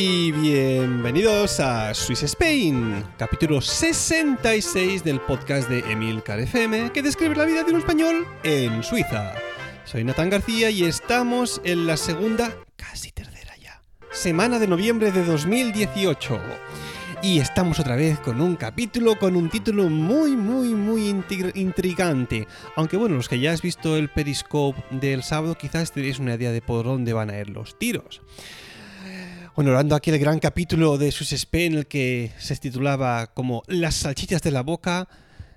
y bienvenidos a Swiss Spain, capítulo 66 del podcast de Emilcar FM que describe la vida de un español en Suiza. Soy Natán García y estamos en la segunda, casi tercera ya, semana de noviembre de 2018. Y estamos otra vez con un capítulo con un título muy, muy, muy intri- intrigante. Aunque bueno, los que ya has visto el Periscope del sábado, quizás tenéis una idea de por dónde van a ir los tiros. Bueno, hablando aquí el gran capítulo de Sus en el que se titulaba como Las salchichas de la boca.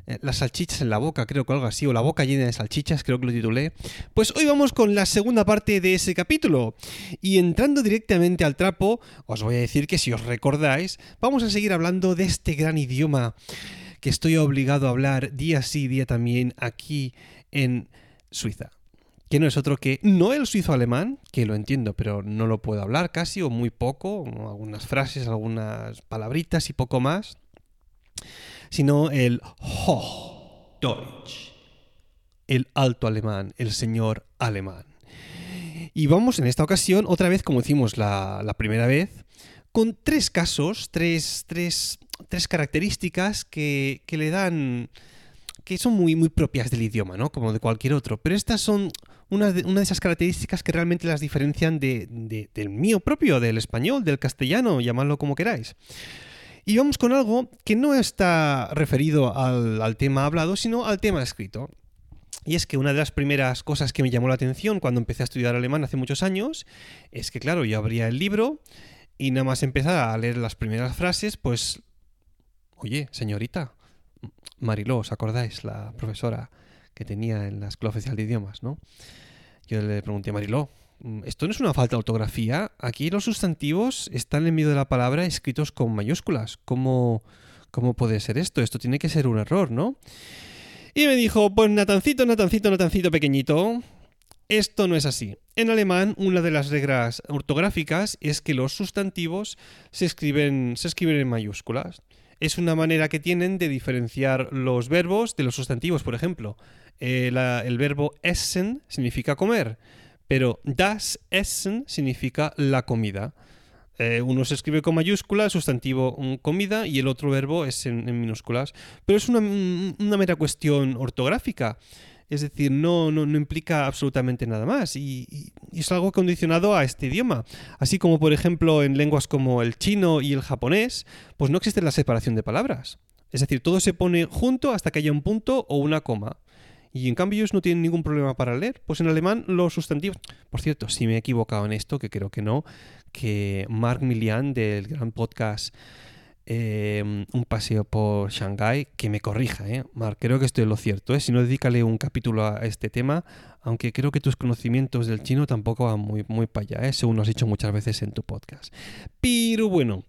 eh, Las salchichas en la boca, creo que algo así, o la boca llena de salchichas, creo que lo titulé. Pues hoy vamos con la segunda parte de ese capítulo. Y entrando directamente al trapo, os voy a decir que si os recordáis, vamos a seguir hablando de este gran idioma que estoy obligado a hablar día sí, día también aquí en Suiza. Que no es otro que no el suizo alemán, que lo entiendo, pero no lo puedo hablar casi, o muy poco, algunas frases, algunas palabritas y poco más, sino el Hochdeutsch, el alto alemán, el señor alemán. Y vamos en esta ocasión, otra vez como hicimos la, la primera vez, con tres casos, tres, tres, tres características que, que le dan que son muy, muy propias del idioma, ¿no? Como de cualquier otro. Pero estas son una de, una de esas características que realmente las diferencian de, de- del mío propio, del español, del castellano, llamadlo como queráis. Y vamos con algo que no está referido al, al tema hablado, sino al tema escrito. Y es que una de las primeras cosas que me llamó la atención cuando empecé a estudiar alemán hace muchos años es que, claro, yo abría el libro y nada más empezar a leer las primeras frases, pues, oye, señorita, Mariló, ¿os acordáis? La profesora que tenía en la Escuela Oficial de Idiomas, ¿no? Yo le pregunté a Mariló, "Mm, ¿esto no es una falta de ortografía? Aquí los sustantivos están en medio de la palabra escritos con mayúsculas. ¿Cómo, cómo puede ser esto? Esto tiene que ser un error, ¿no? Y me dijo, pues Natancito, Natancito, Natancito pequeñito, esto no es así. En alemán, una de las reglas ortográficas es que los sustantivos se escriben, se escriben en mayúsculas. Es una manera que tienen de diferenciar los verbos de los sustantivos. Por ejemplo, eh, el verbo essen significa comer, pero das Essen significa la comida. Eh, uno se escribe con mayúscula, sustantivo comida, y el otro verbo es en, minúsculas. Pero es una, una mera cuestión ortográfica. Es decir, no, no, no implica absolutamente nada más. Y- y es algo condicionado a este idioma. Así como, por ejemplo, en lenguas como el chino y el japonés, pues no existe la separación de palabras. Es decir, todo se pone junto hasta que haya un punto o una coma. Y en cambio ellos no tienen ningún problema para leer. Pues en alemán los sustantivos... Por cierto, si me he equivocado en esto, que creo que no, que Mark Milian del gran podcast eh, Un paseo por Shanghái, que me corrija, ¿eh? Mark, creo que estoy en lo cierto, ¿eh? Si no, dedícale un capítulo a este tema, aunque creo que tus conocimientos del chino tampoco van muy, muy para allá, ¿eh? Según has dicho muchas veces en tu podcast. Pero bueno...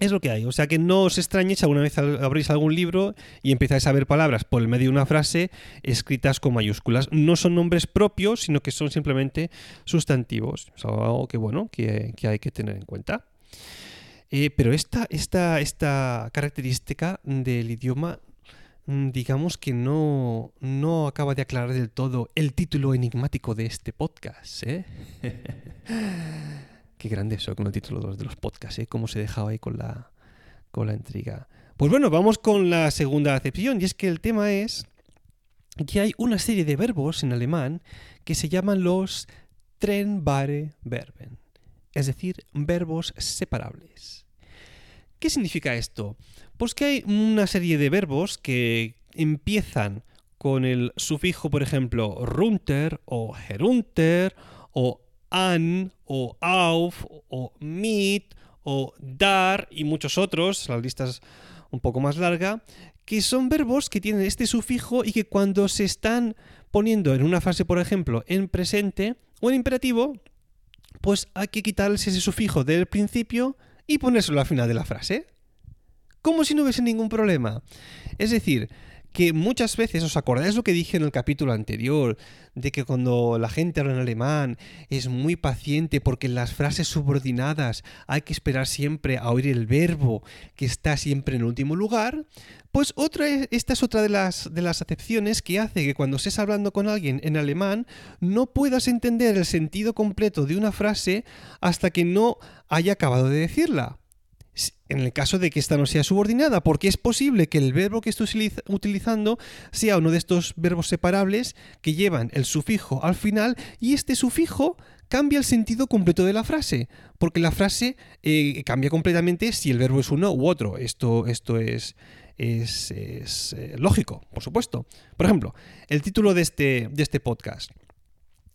Es lo que hay, o sea que no os extrañéis alguna vez abrís algún libro y empezáis a ver palabras por el medio de una frase escritas con mayúsculas. No son nombres propios, sino que son simplemente sustantivos. Es algo que, bueno, que, que hay que tener en cuenta. Eh, pero esta, esta, esta característica del idioma, mm, digamos que no, no acaba de aclarar del todo el título enigmático de este podcast. ¿eh? Qué grande eso con el título de los, podcasts, ¿eh? Cómo se dejaba ahí con la, con la intriga. Pues bueno, vamos con la segunda acepción, y es que el tema es que hay una serie de verbos en alemán que se llaman los trennbare Verben, es decir, verbos separables. ¿Qué significa esto? Pues que hay una serie de verbos que empiezan con el sufijo, por ejemplo, runter o herunter o an o auf o mit o dar y muchos otros, la lista es un poco más larga, que son verbos que tienen este sufijo y que cuando se están poniendo en una frase, por ejemplo, en presente o en imperativo, pues hay que quitarles ese sufijo del principio y ponérselo al final de la frase. Como si no hubiese ningún problema. Es decir, que muchas veces, ¿os acordáis lo que dije en el capítulo anterior? De que cuando la gente habla en alemán es muy paciente porque en las frases subordinadas hay que esperar siempre a oír el verbo que está siempre en último lugar. Pues otra, esta es otra de las, de las acepciones que hace que cuando estés hablando con alguien en alemán no puedas entender el sentido completo de una frase hasta que no haya acabado de decirla en el caso de que esta no sea subordinada, porque es posible que el verbo que estoy utilizando sea uno de estos verbos separables que llevan el sufijo al final y este sufijo cambia el sentido completo de la frase, porque la frase eh, cambia completamente si el verbo es uno u otro. Esto, esto es, es, eh, lógico, por supuesto. Por ejemplo, el título de este, de este podcast.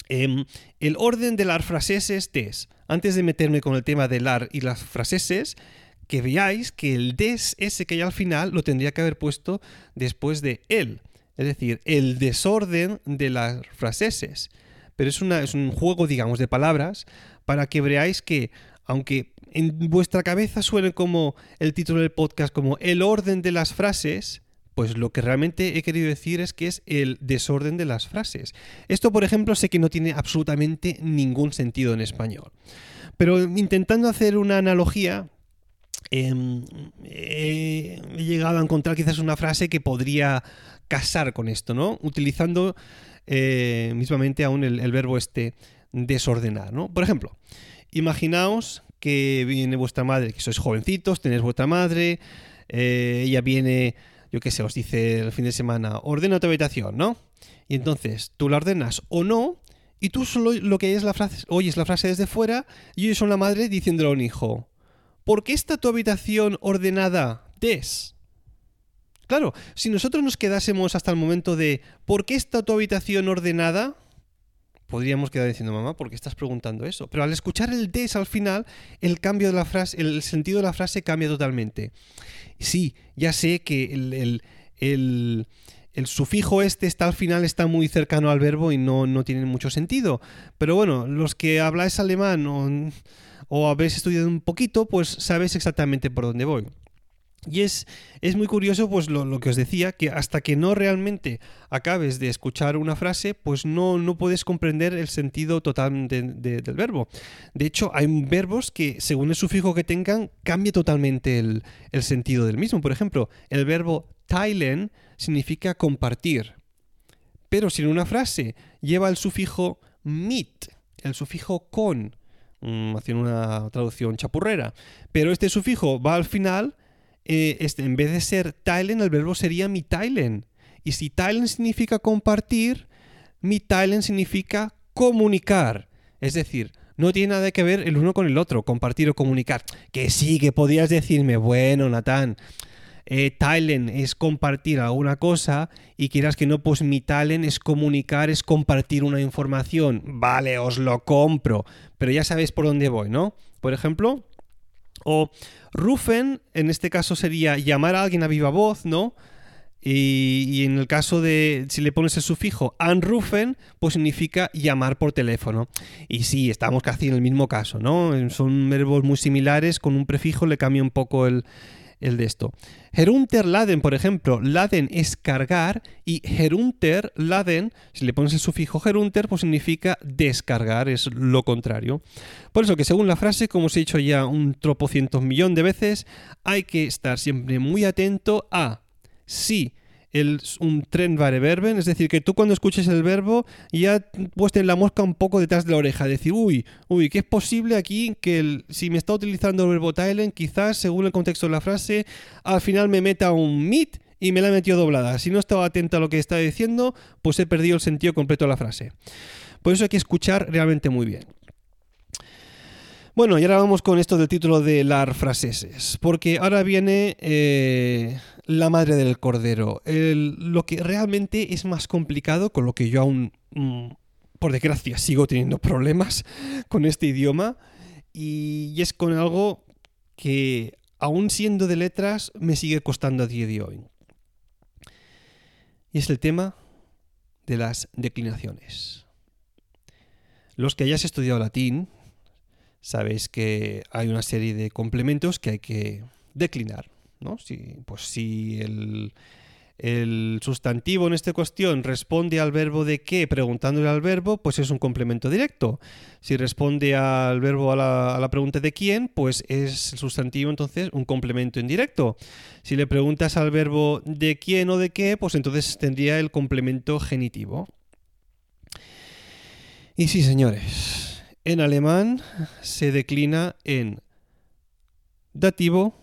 Em, el orden de las fraseses es, antes de meterme con el tema del ar y las fraseses, que veáis que el des ese que hay al final lo tendría que haber puesto después de él. Es decir, el desorden de las fraseses. Pero es, es un juego, digamos, de palabras para que veáis que, aunque en vuestra cabeza suene como el título del podcast, como el orden de las frases, pues lo que realmente he querido decir es que es el desorden de las frases. Esto, por ejemplo, sé que no tiene absolutamente ningún sentido en español. Pero intentando hacer una analogía, Em, he llegado a encontrar quizás una frase que podría casar con esto, ¿no? Utilizando eh, mismamente aún el, verbo este desordenar, ¿no? Por ejemplo, imaginaos que viene vuestra madre, que sois jovencitos, tenéis vuestra madre, eh, ella viene, yo qué sé, os dice el fin de semana, ordena tu habitación, ¿no? Y entonces tú la ordenas o no, y tú solo lo que es la frase, oyes la frase desde fuera, y oyes a una madre diciéndole a un hijo, ¿por qué está tu habitación ordenada des? Claro, si nosotros nos quedásemos hasta el momento de ¿por qué está tu habitación ordenada? Podríamos quedar diciendo, mamá, ¿por qué estás preguntando eso? Pero al escuchar el des al final, el cambio de la frase, el sentido de la frase cambia totalmente. Sí, ya sé que el, el, sufijo este está al final, está muy cercano al verbo y no, no tiene mucho sentido. Pero bueno, los que habláis alemán o o habéis estudiado un poquito, pues sabéis exactamente por dónde voy. Y es, es muy curioso, pues lo, que os decía, que hasta que no realmente acabes de escuchar una frase, pues no, no puedes comprender el sentido total del verbo. De hecho, hay verbos que, según el sufijo que tengan, cambia totalmente el, el sentido del mismo. Por ejemplo, el verbo teilen significa compartir. Pero si en una frase lleva el sufijo mit, el sufijo con, Mm, haciendo una traducción chapurrera. Pero este sufijo va al final, eh, este, en vez de ser teilen, el verbo sería mi teilen. Y si teilen significa compartir, mi teilen significa comunicar. Es decir, no tiene nada que ver el uno con el otro, compartir o comunicar. Que sí, que podías decirme, bueno, Natán, eh, es compartir alguna cosa y quieras que no, pues mi talent es comunicar, es compartir una información. Vale, os lo compro, pero ya sabéis por dónde voy, ¿no? Por ejemplo, o rufen, en este caso sería llamar a alguien a viva voz, ¿no? Y, en el caso de, si le pones el sufijo anrufen, pues significa llamar por teléfono. Y sí, estamos casi en el mismo caso, ¿no? Son verbos muy similares, con un prefijo le cambia un poco el, el de esto. Herunterladen, por ejemplo, laden es cargar y herunterladen, si le pones el sufijo herunter, pues significa descargar, es lo contrario. Por eso que según la frase, como os he dicho ya un tropocientos millón de veces, hay que estar siempre muy atento a si un tren es decir, que tú cuando escuches el verbo ya puestes la mosca un poco detrás de la oreja, decir, uy, uy, que es posible aquí que si me está utilizando el verbo teilen, quizás según el contexto de la frase, al final me meta un mit y me la he metido doblada. Si no estaba atento a lo que está diciendo, pues he perdido el sentido completo de la frase. Por eso hay que escuchar realmente muy bien. Bueno, y ahora vamos con esto del título de las fraseses, porque ahora viene eh, la madre del cordero, lo que realmente es más complicado, con lo que yo aún, mm, por desgracia, sigo teniendo problemas con este idioma, y, es con algo que, aún siendo de letras, me sigue costando a día de hoy. Y es el tema de las declinaciones. Los que hayas estudiado latín, sabéis que hay una serie de complementos que hay que declinar. ¿No? Si, pues si el, sustantivo en esta cuestión responde al verbo de qué preguntándole al verbo, pues es un complemento directo. Si responde al verbo a la, a la, pregunta de quién, pues es el sustantivo entonces un complemento indirecto. Si le preguntas al verbo de quién o de qué, pues entonces tendría el complemento genitivo. Y sí, señores, en alemán se declina en dativo,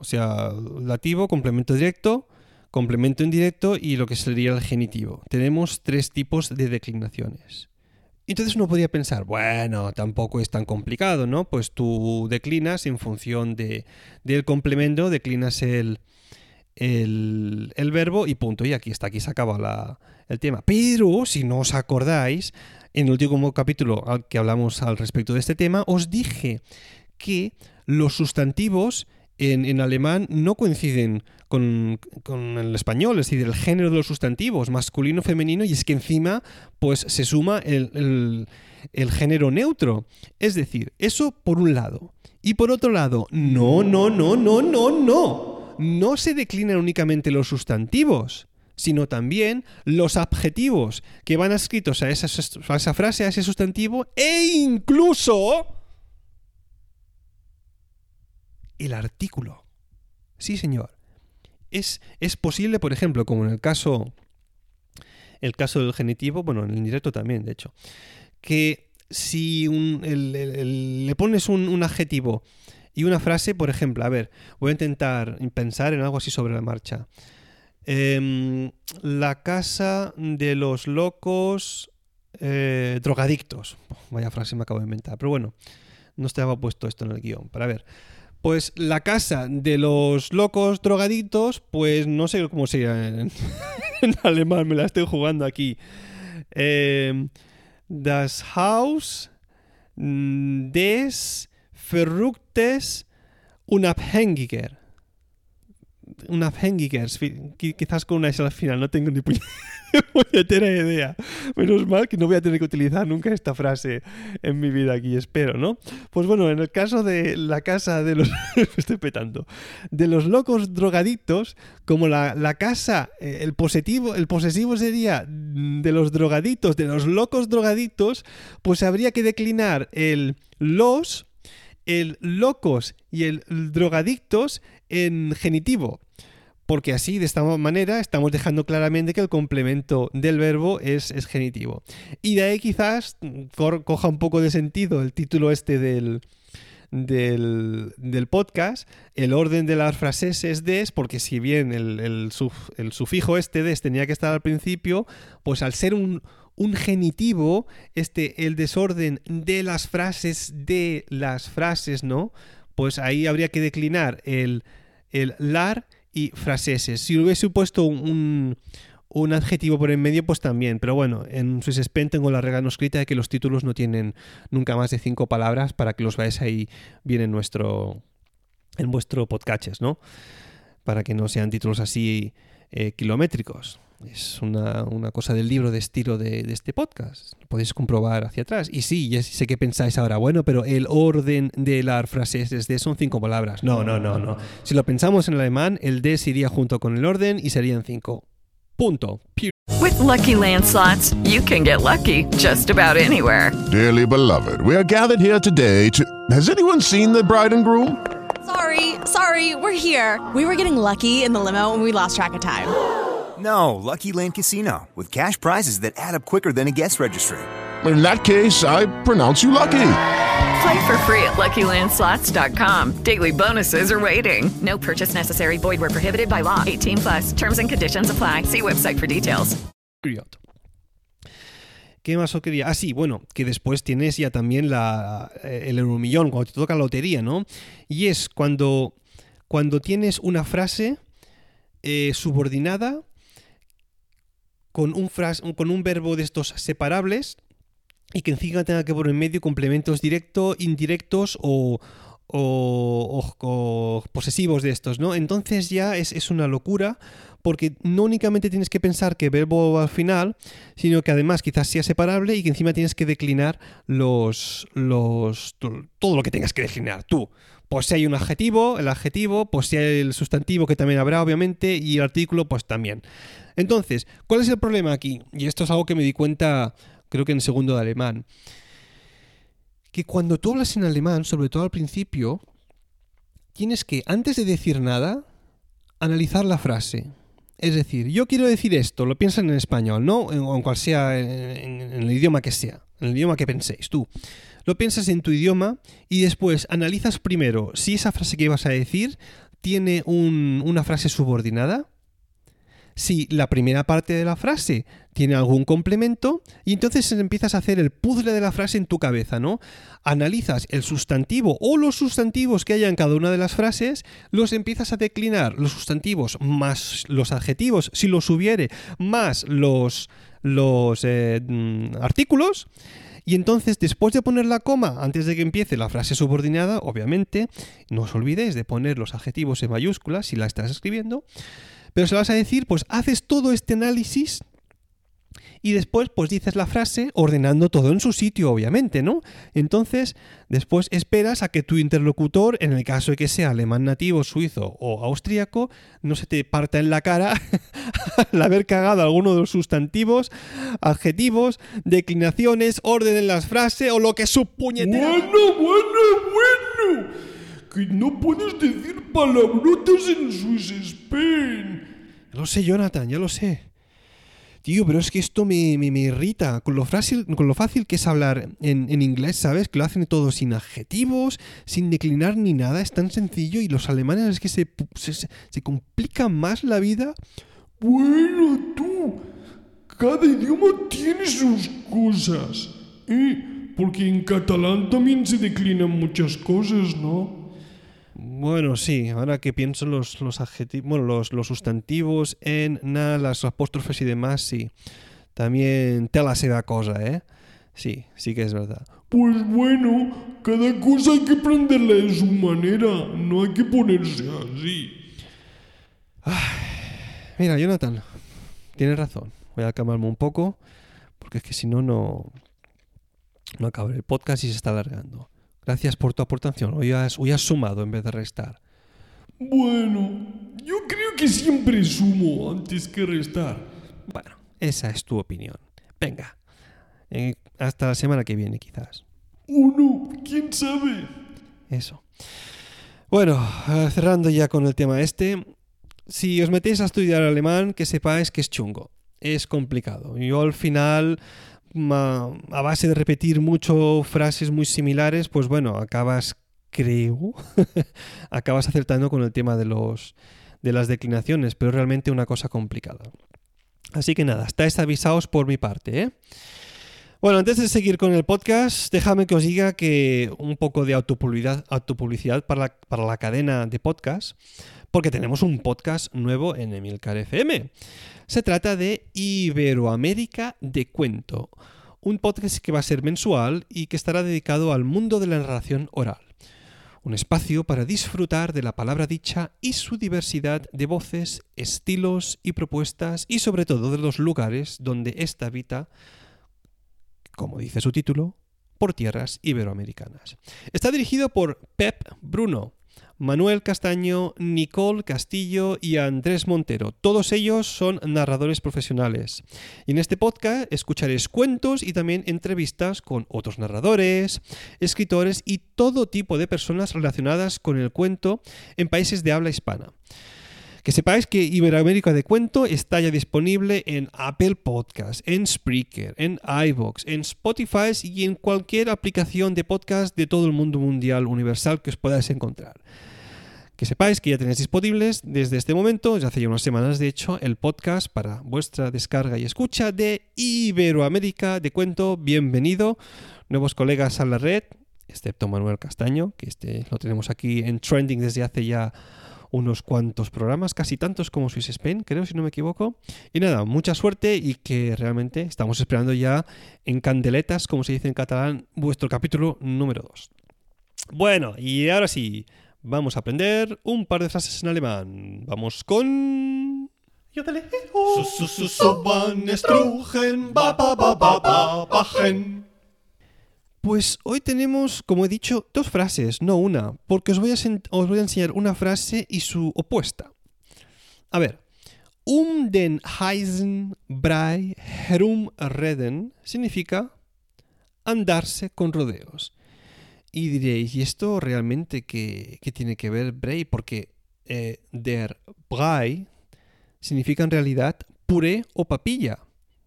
o sea, dativo, complemento directo, complemento indirecto y lo que sería el genitivo. Tenemos tres tipos de declinaciones. Entonces uno podría pensar, bueno, tampoco es tan complicado, ¿no? Pues tú declinas en función de, del complemento, declinas el, el, el, verbo y punto. Y aquí está, aquí se acaba el tema. Pero si no os acordáis, en el último capítulo que hablamos al respecto de este tema, os dije que los sustantivos en, alemán no coinciden con, el español, es decir, el género de los sustantivos, masculino, femenino, y es que encima pues se suma el, el género neutro. Es decir, eso por un lado. Y por otro lado, no, no, no, no, no, no. No se declinan únicamente los sustantivos sino también los adjetivos que van escritos a esa, esa frase, a ese sustantivo, e incluso el artículo. Sí, señor. Es, es, posible, por ejemplo, como en el caso, el caso del genitivo, bueno, en el indirecto también, de hecho, que si le pones un, un, adjetivo y una frase, por ejemplo, a ver, voy a intentar pensar en algo así sobre la marcha. Em, la casa de los locos eh, drogadictos. vaya frase me acabo de inventar. Pero bueno, no estaba puesto esto en el guion. Para ver. Pues la casa de los locos drogadictos, pues no sé cómo sería en, alemán, me la estoy jugando aquí. Em, das Haus des Verrücktes Unabhängiger una Fengigers, quizás con una S al final, no tengo ni puñetera idea. Menos mal que no voy a tener que utilizar nunca esta frase en mi vida aquí, espero, ¿no? Pues bueno, en el caso de la casa de los... estoy petando. De los locos drogadictos, como la, la casa, eh, el positivo, el posesivo sería de los drogadictos, de los locos drogadictos, pues habría que declinar el los el locos y el drogadictos en genitivo. Porque así, de esta manera, estamos dejando claramente que el complemento del verbo es, genitivo. Y de ahí quizás coja un poco de sentido el título este del, del, podcast, el orden de las frases es des, porque si bien el, sufijo este des tenía que estar al principio, pues al ser un, un genitivo, este, el desorden de las frases, de las frases, ¿no? Pues ahí habría que declinar el, el lar y fraseses. Si hubiese puesto un, un adjetivo por en medio, pues también. Pero bueno, en Swisspend tengo la regla no escrita de que los títulos no tienen nunca más de cinco palabras para que los veáis ahí bien en nuestro en vuestro podcast, ¿no? Para que no sean títulos así eh, kilométricos. Es una, cosa del libro de estilo de, este podcast. podéis comprobar hacia atrás. Y sí, ya sé que pensáis ahora, bueno, pero el orden de las frases de son cinco palabras. No, no, no, no. Si lo pensamos en alemán, el des iría junto con el orden y serían cinco. Punto. With lucky landslots, you can get lucky just about anywhere. Dearly beloved, we are gathered here today to. Has anyone seen the bride and groom? Sorry, sorry, we're here. We were getting lucky in the limo and we lost track of time. No, Lucky Land Casino, with cash prizes that add up quicker than a guest registry. In that case, I pronounce you lucky. Play for free at LuckyLandSlots.com. Daily bonuses are waiting. No purchase necessary. Void where prohibited by law. 18 plus. Terms and conditions apply. See website for details. ¿Qué más os quería? Ah, sí, bueno, que después tienes ya también la, eh, el euromillón, cuando te toca la lotería, ¿no? Y es cuando, cuando tienes una frase eh, subordinada con un, fras- con un verbo de estos separables y que encima tenga que poner en medio complementos directos, indirectos o, o- o- posesivos de estos, ¿no? Entonces ya es, una locura porque no únicamente tienes que pensar que verbo al final, sino que además quizás sea separable y que encima tienes que declinar los, los todo lo que tengas que declinar tú. Pues si hay un adjetivo, el adjetivo, pues si hay el sustantivo que también habrá obviamente y el artículo pues también. Entonces, ¿cuál es el problema aquí? Y esto es algo que me di cuenta creo que en segundo de alemán. Que cuando tú hablas en alemán, sobre todo al principio, tienes que, antes de decir nada, analizar la frase. Es decir, yo quiero decir esto, lo piensas en español, ¿no? En- cual sea, en el idioma que sea, en el idioma que penséis tú. Lo piensas en tu idioma y después analizas primero si esa frase que ibas a decir tiene un- una frase subordinada, si la primera parte de la frase tiene algún complemento y entonces empiezas a hacer el puzzle de la frase en tu cabeza, ¿no? Analizas el sustantivo o los sustantivos que haya en cada una de las frases, los empiezas a declinar, los sustantivos más los adjetivos, si los hubiere, más los, los eh, mm, artículos. Y entonces, después de poner la coma, antes de que empiece la frase subordinada, obviamente, no os olvidéis de poner los adjetivos en mayúsculas si la estás escribiendo. Pero se vas a decir, pues haces todo este análisis y después pues dices la frase ordenando todo en su sitio, obviamente, ¿no? Entonces, después esperas a que tu interlocutor, en el caso de que sea alemán nativo, suizo o austríaco, no se te parta en la cara al haber cagado alguno de los sustantivos, adjetivos, declinaciones, orden en las frases o lo que su puñetera... Bueno, bueno, bueno. Que no puedes decir palabrotas en Swiss Spain. Ya lo sé, Jonathan, ya lo sé. Tío, pero es que esto me, me- me irrita. Con lo, fácil, con lo fácil que es hablar en, en inglés, ¿sabes? Que lo hacen todo sin adjetivos, sin declinar ni nada. Es tan sencillo y los alemanes es que se, se- se complican más la vida. Bueno, tú. Cada idioma tiene sus cosas. ¿Eh? Porque en catalán también se declinan muchas cosas, ¿no? Bueno, sí, ahora que pienso en los, los adjetivos, bueno, los, los sustantivos en na, las apóstrofes y demás, sí. También tela se da cosa, ¿eh? Sí, sí que es verdad. Pues bueno, cada cosa hay que aprenderla de su manera. No hay que ponerse así. Mira, Jonathan, tienes razón. Voy a calmarme un poco, porque es que si no, no, no acabaré el podcast y se está alargando. Gracias por tu aportación. Hoy has, hoy has sumado en vez de restar. Bueno, yo creo que siempre sumo antes que restar. Bueno, esa es tu opinión. Venga, eh, hasta la semana que viene quizás. ¿O no? ¿Quién sabe? Eso. Bueno, eh, cerrando ya con el tema este. Si os metéis a estudiar alemán, que sepáis que es chungo. Es complicado. Yo al final, a base de repetir mucho frases muy similares, pues bueno, acabas, creo, acabas acertando con el tema de los de las declinaciones, pero realmente una cosa complicada. Así que nada, estáis avisados por mi parte, ¿eh? Bueno, antes de seguir con el podcast, déjame que os diga que un poco de autopublicidad, autopublicidad para, la, para la cadena de podcast, porque tenemos un podcast nuevo en Emilcar FM. Se trata de Iberoamérica de Cuento, un podcast que va a ser mensual y que estará dedicado al mundo de la narración oral. Un espacio para disfrutar de la palabra dicha y su diversidad de voces, estilos y propuestas y sobre todo de los lugares donde ésta habita como dice su título, por tierras iberoamericanas. Está dirigido por Pep Bruno, Manuel Castaño, Nicole Castillo y Andrés Montero. Todos ellos son narradores profesionales. Y en este podcast escucharéis cuentos y también entrevistas con otros narradores, escritores y todo tipo de personas relacionadas con el cuento en países de habla hispana. Que sepáis que Iberoamérica de Cuento está ya disponible en Apple Podcast, en Spreaker, en iVoox, en Spotify y en cualquier aplicación de podcast de todo el mundo mundial universal que os podáis encontrar. Que sepáis que ya tenéis disponibles desde este momento, ya hace ya unas semanas de hecho, el podcast para vuestra descarga y escucha de Iberoamérica de cuento. Bienvenido, nuevos colegas a la red, excepto Manuel Castaño, que este lo tenemos aquí en trending desde hace ya unos cuantos programas, casi tantos como Swiss Spain, creo, si no me equivoco. Y nada, mucha suerte y que realmente estamos esperando ya en candeletas, como se dice en catalán, vuestro capítulo número 2. Bueno, y ahora sí, vamos a aprender un par de frases en alemán. Vamos con... Pues hoy tenemos, como he dicho, dos frases, no una, porque os voy a, enseñar una frase y su opuesta. A ver, um den heißen Brei herumreden significa andarse con rodeos. Y diréis, ¿y esto realmente qué, qué tiene que ver Brei? Porque eh, der Brei significa en realidad puré o papilla.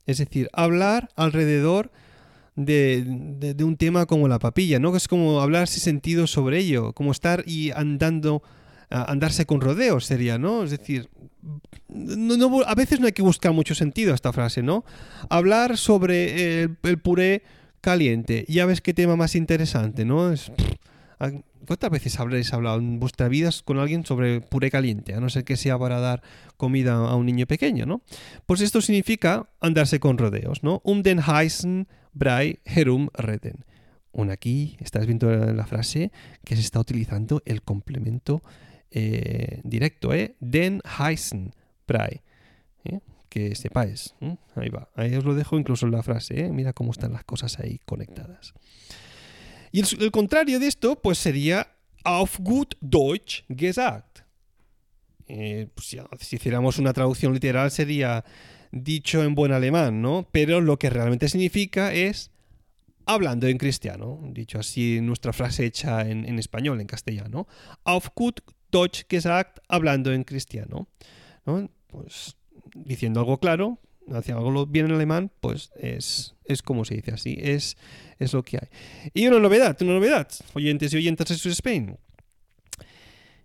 Es decir, hablar alrededor de, de- un tema como la papilla, ¿no? Es como hablar sin sentido sobre ello, como estar y andando, andarse con rodeos sería, ¿no? Es decir, no- a veces no hay que buscar mucho sentido a esta frase, ¿no? Hablar sobre el, puré caliente, ya ves qué tema más interesante, ¿no? Es, ¿a- ¿Cuántas veces habréis hablado en vuestra vida con alguien sobre puré caliente? A no ser que sea para dar comida a un niño pequeño, ¿no? Pues esto significa andarse con rodeos, ¿no? Um den heißen Brei herumreden. Un aquí, estás viendo la frase que se está utilizando el complemento eh, directo, ¿eh? Den heißen Brei. ¿eh? Que sepáis. ¿eh? Ahí va. Ahí os lo dejo incluso en la frase, ¿eh? Mira cómo están las cosas ahí conectadas. Y el, contrario de esto, pues sería auf gut Deutsch gesagt. Eh, pues si hiciéramos una traducción literal sería dicho en buen alemán, ¿no? Pero lo que realmente significa es hablando en cristiano, dicho así nuestra frase hecha en, español, en castellano. Auf gut Deutsch gesagt, hablando en cristiano. ¿no? Pues diciendo algo claro, haciendo algo bien en alemán, pues es, es como se dice así, es, es lo que hay. Y una novedad, una novedad, oyentes y oyentas de Spain.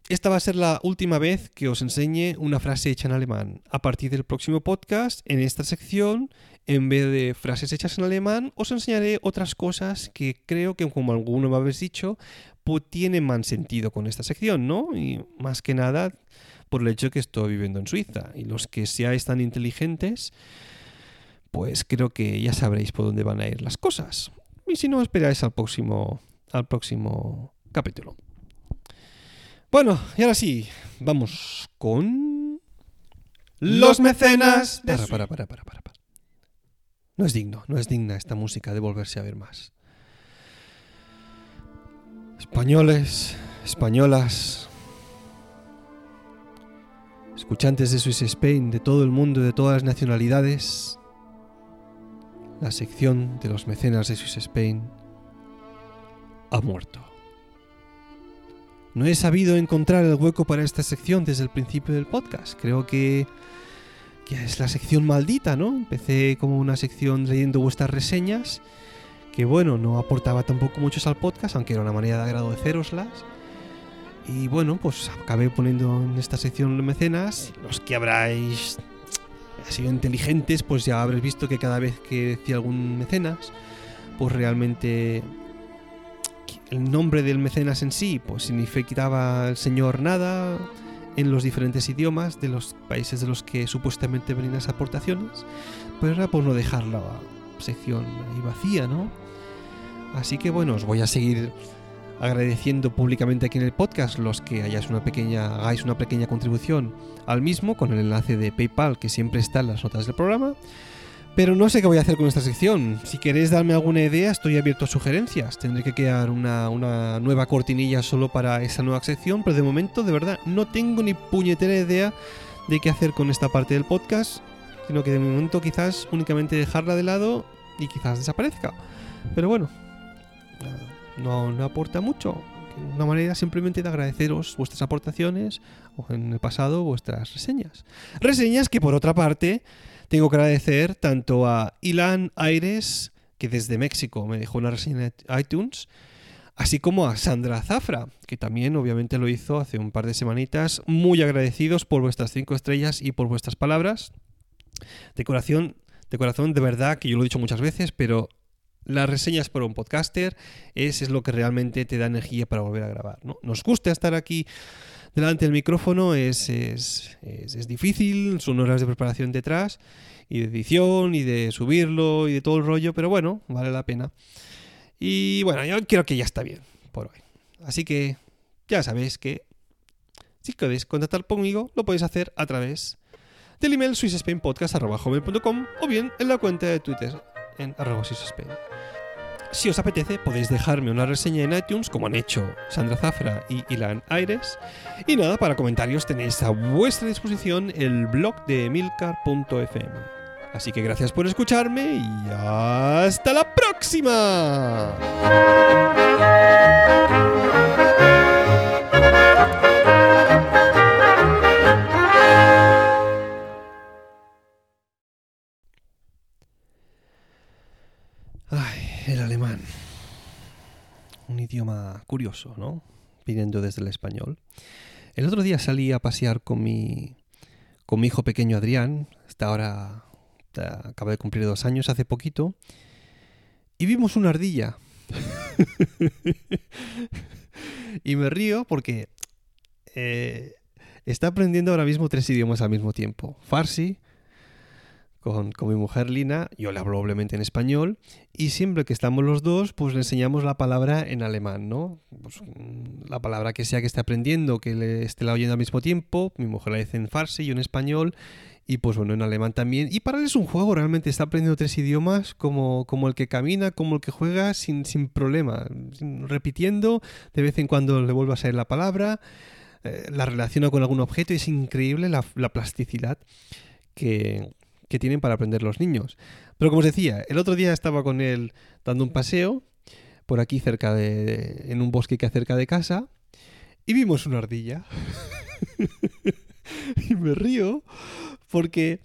Esta va a ser la última vez que os enseñe una frase hecha en alemán. A partir del próximo podcast, en esta sección, en vez de frases hechas en alemán, os enseñaré otras cosas que creo que, como alguno me habéis dicho, pues tienen más sentido con esta sección, ¿no? Y más que nada por el hecho que estoy viviendo en Suiza. Y los que seáis tan inteligentes, pues creo que ya sabréis por dónde van a ir las cosas. Y si no, esperáis al próximo, al próximo capítulo. Bueno, y ahora sí, vamos con... Los mecenas... Para, para, para, para, para, para. No es digno, no es digna esta música de volverse a ver más. Españoles, españolas, escuchantes de Swiss Spain, de todo el mundo, de todas las nacionalidades, la sección de los mecenas de Swiss Spain ha muerto. No he sabido encontrar el hueco para esta sección desde el principio del podcast. Creo que, que es la sección maldita, ¿no? Empecé como una sección leyendo vuestras reseñas, que bueno, no aportaba tampoco muchos al podcast, aunque era una manera de agradeceroslas. Y bueno, pues acabé poniendo en esta sección los mecenas. Los que habráis sido inteligentes, pues ya habréis visto que cada vez que decía algún mecenas, pues realmente el nombre del mecenas en sí, pues significaba el señor nada en los diferentes idiomas de los países de los que supuestamente venían las aportaciones, pero era por no dejar la sección ahí vacía, ¿no? Así que bueno, os voy a seguir agradeciendo públicamente aquí en el podcast los que hayáis una pequeña, hagáis una pequeña contribución al mismo con el enlace de PayPal que siempre está en las notas del programa. Pero no sé qué voy a hacer con esta sección. Si queréis darme alguna idea, estoy abierto a sugerencias. Tendré que crear una, una nueva cortinilla solo para esa nueva sección, pero de momento, de verdad, no tengo ni puñetera idea de qué hacer con esta parte del podcast, sino que de momento quizás únicamente dejarla de lado y quizás desaparezca. Pero bueno, no, aporta mucho. Una manera simplemente de agradeceros vuestras aportaciones o en el pasado vuestras reseñas. Reseñas que por otra parte tengo que agradecer tanto a Ilan Aires, que desde México me dejó una reseña en iTunes, así como a Sandra Zafra, que también obviamente lo hizo hace un par de semanitas. Muy agradecidos por vuestras cinco estrellas y por vuestras palabras. De corazón, de corazón, de verdad, que yo lo he dicho muchas veces, pero las reseñas por un podcaster es, es lo que realmente te da energía para volver a grabar. ¿no? Nos gusta estar aquí delante del micrófono, es, es, es, es difícil, son horas de preparación detrás, y de edición, y de subirlo, y de todo el rollo, pero bueno, vale la pena. Y bueno, yo creo que ya está bien por hoy. Así que ya sabéis que si queréis contactar conmigo, lo podéis hacer a través del email swissspainpodcast.com o bien en la cuenta de Twitter en arroba swissspain. Si os apetece, podéis dejarme una reseña en iTunes, como han hecho Sandra Zafra y Ilan Aires. Y nada, para comentarios tenéis a vuestra disposición el blog de milcar.fm. Así que gracias por escucharme y hasta la próxima. Un idioma curioso, ¿no? Viniendo desde el español. El otro día salí a pasear con mi, con mi hijo pequeño Adrián. Hasta ahora acaba de cumplir dos años hace poquito. Y vimos una ardilla. y me río porque eh, está aprendiendo ahora mismo tres idiomas al mismo tiempo. Farsi, con, mi mujer Lina, yo le hablo obviamente en español, y siempre que estamos los dos, pues le enseñamos la palabra en alemán, ¿no? Pues, mm, la palabra que sea que esté aprendiendo, que le esté la oyendo al mismo tiempo, mi mujer la dice en farsi, yo en español, y pues bueno, en alemán también. Y para él es un juego, realmente está aprendiendo tres idiomas como, como el que camina, como el que juega sin, sin problema, repitiendo, de vez en cuando le vuelve a salir la palabra, eh, la relaciona con algún objeto, y es increíble la, la plasticidad que, que tienen para aprender los niños. Pero como os decía, el otro día estaba con él dando un paseo por aquí cerca de, en un bosque que hay cerca de casa y vimos una ardilla. y me río porque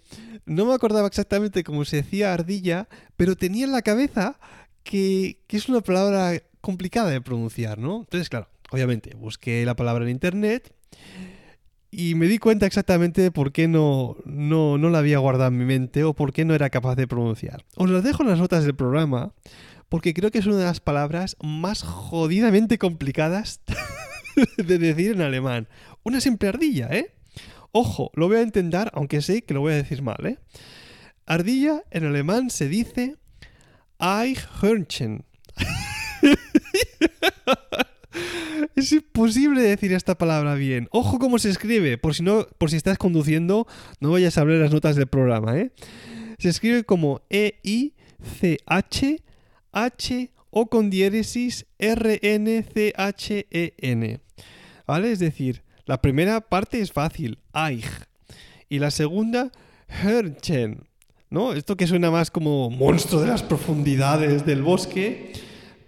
no me acordaba exactamente cómo se decía ardilla, pero tenía en la cabeza que, que es una palabra complicada de pronunciar, ¿no? Entonces, claro, obviamente, busqué la palabra en internet y me di cuenta exactamente por qué no, no, no la había guardado en mi mente o por qué no era capaz de pronunciar. Os las dejo en las notas del programa porque creo que es una de las palabras más jodidamente complicadas de decir en alemán. Una simple ardilla, ¿eh? Ojo, lo voy a intentar, aunque sé que lo voy a decir mal, ¿eh? Ardilla en alemán se dice Eichhörnchen. Es imposible decir esta palabra bien. Ojo cómo se escribe, por si no, por si estás conduciendo, no vayas a ver las notas del programa, ¿eh? Se escribe como E I C H H o con diéresis R N C H E N. ¿Vale? Es decir, la primera parte es fácil, Eich, y la segunda Hörnchen, ¿no? Esto que suena más como monstruo de las profundidades del bosque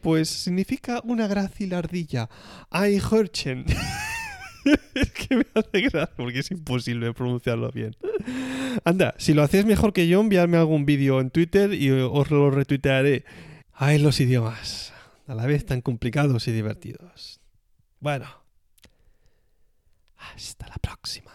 pues significa una grácil ardilla. Eichhörnchen. es que me hace gracia porque es imposible pronunciarlo bien. Anda, si lo hacéis mejor que yo, enviadme algún vídeo en Twitter y os lo retuitearé. Ay, los idiomas. A la vez tan complicados y divertidos. Bueno. Hasta la próxima.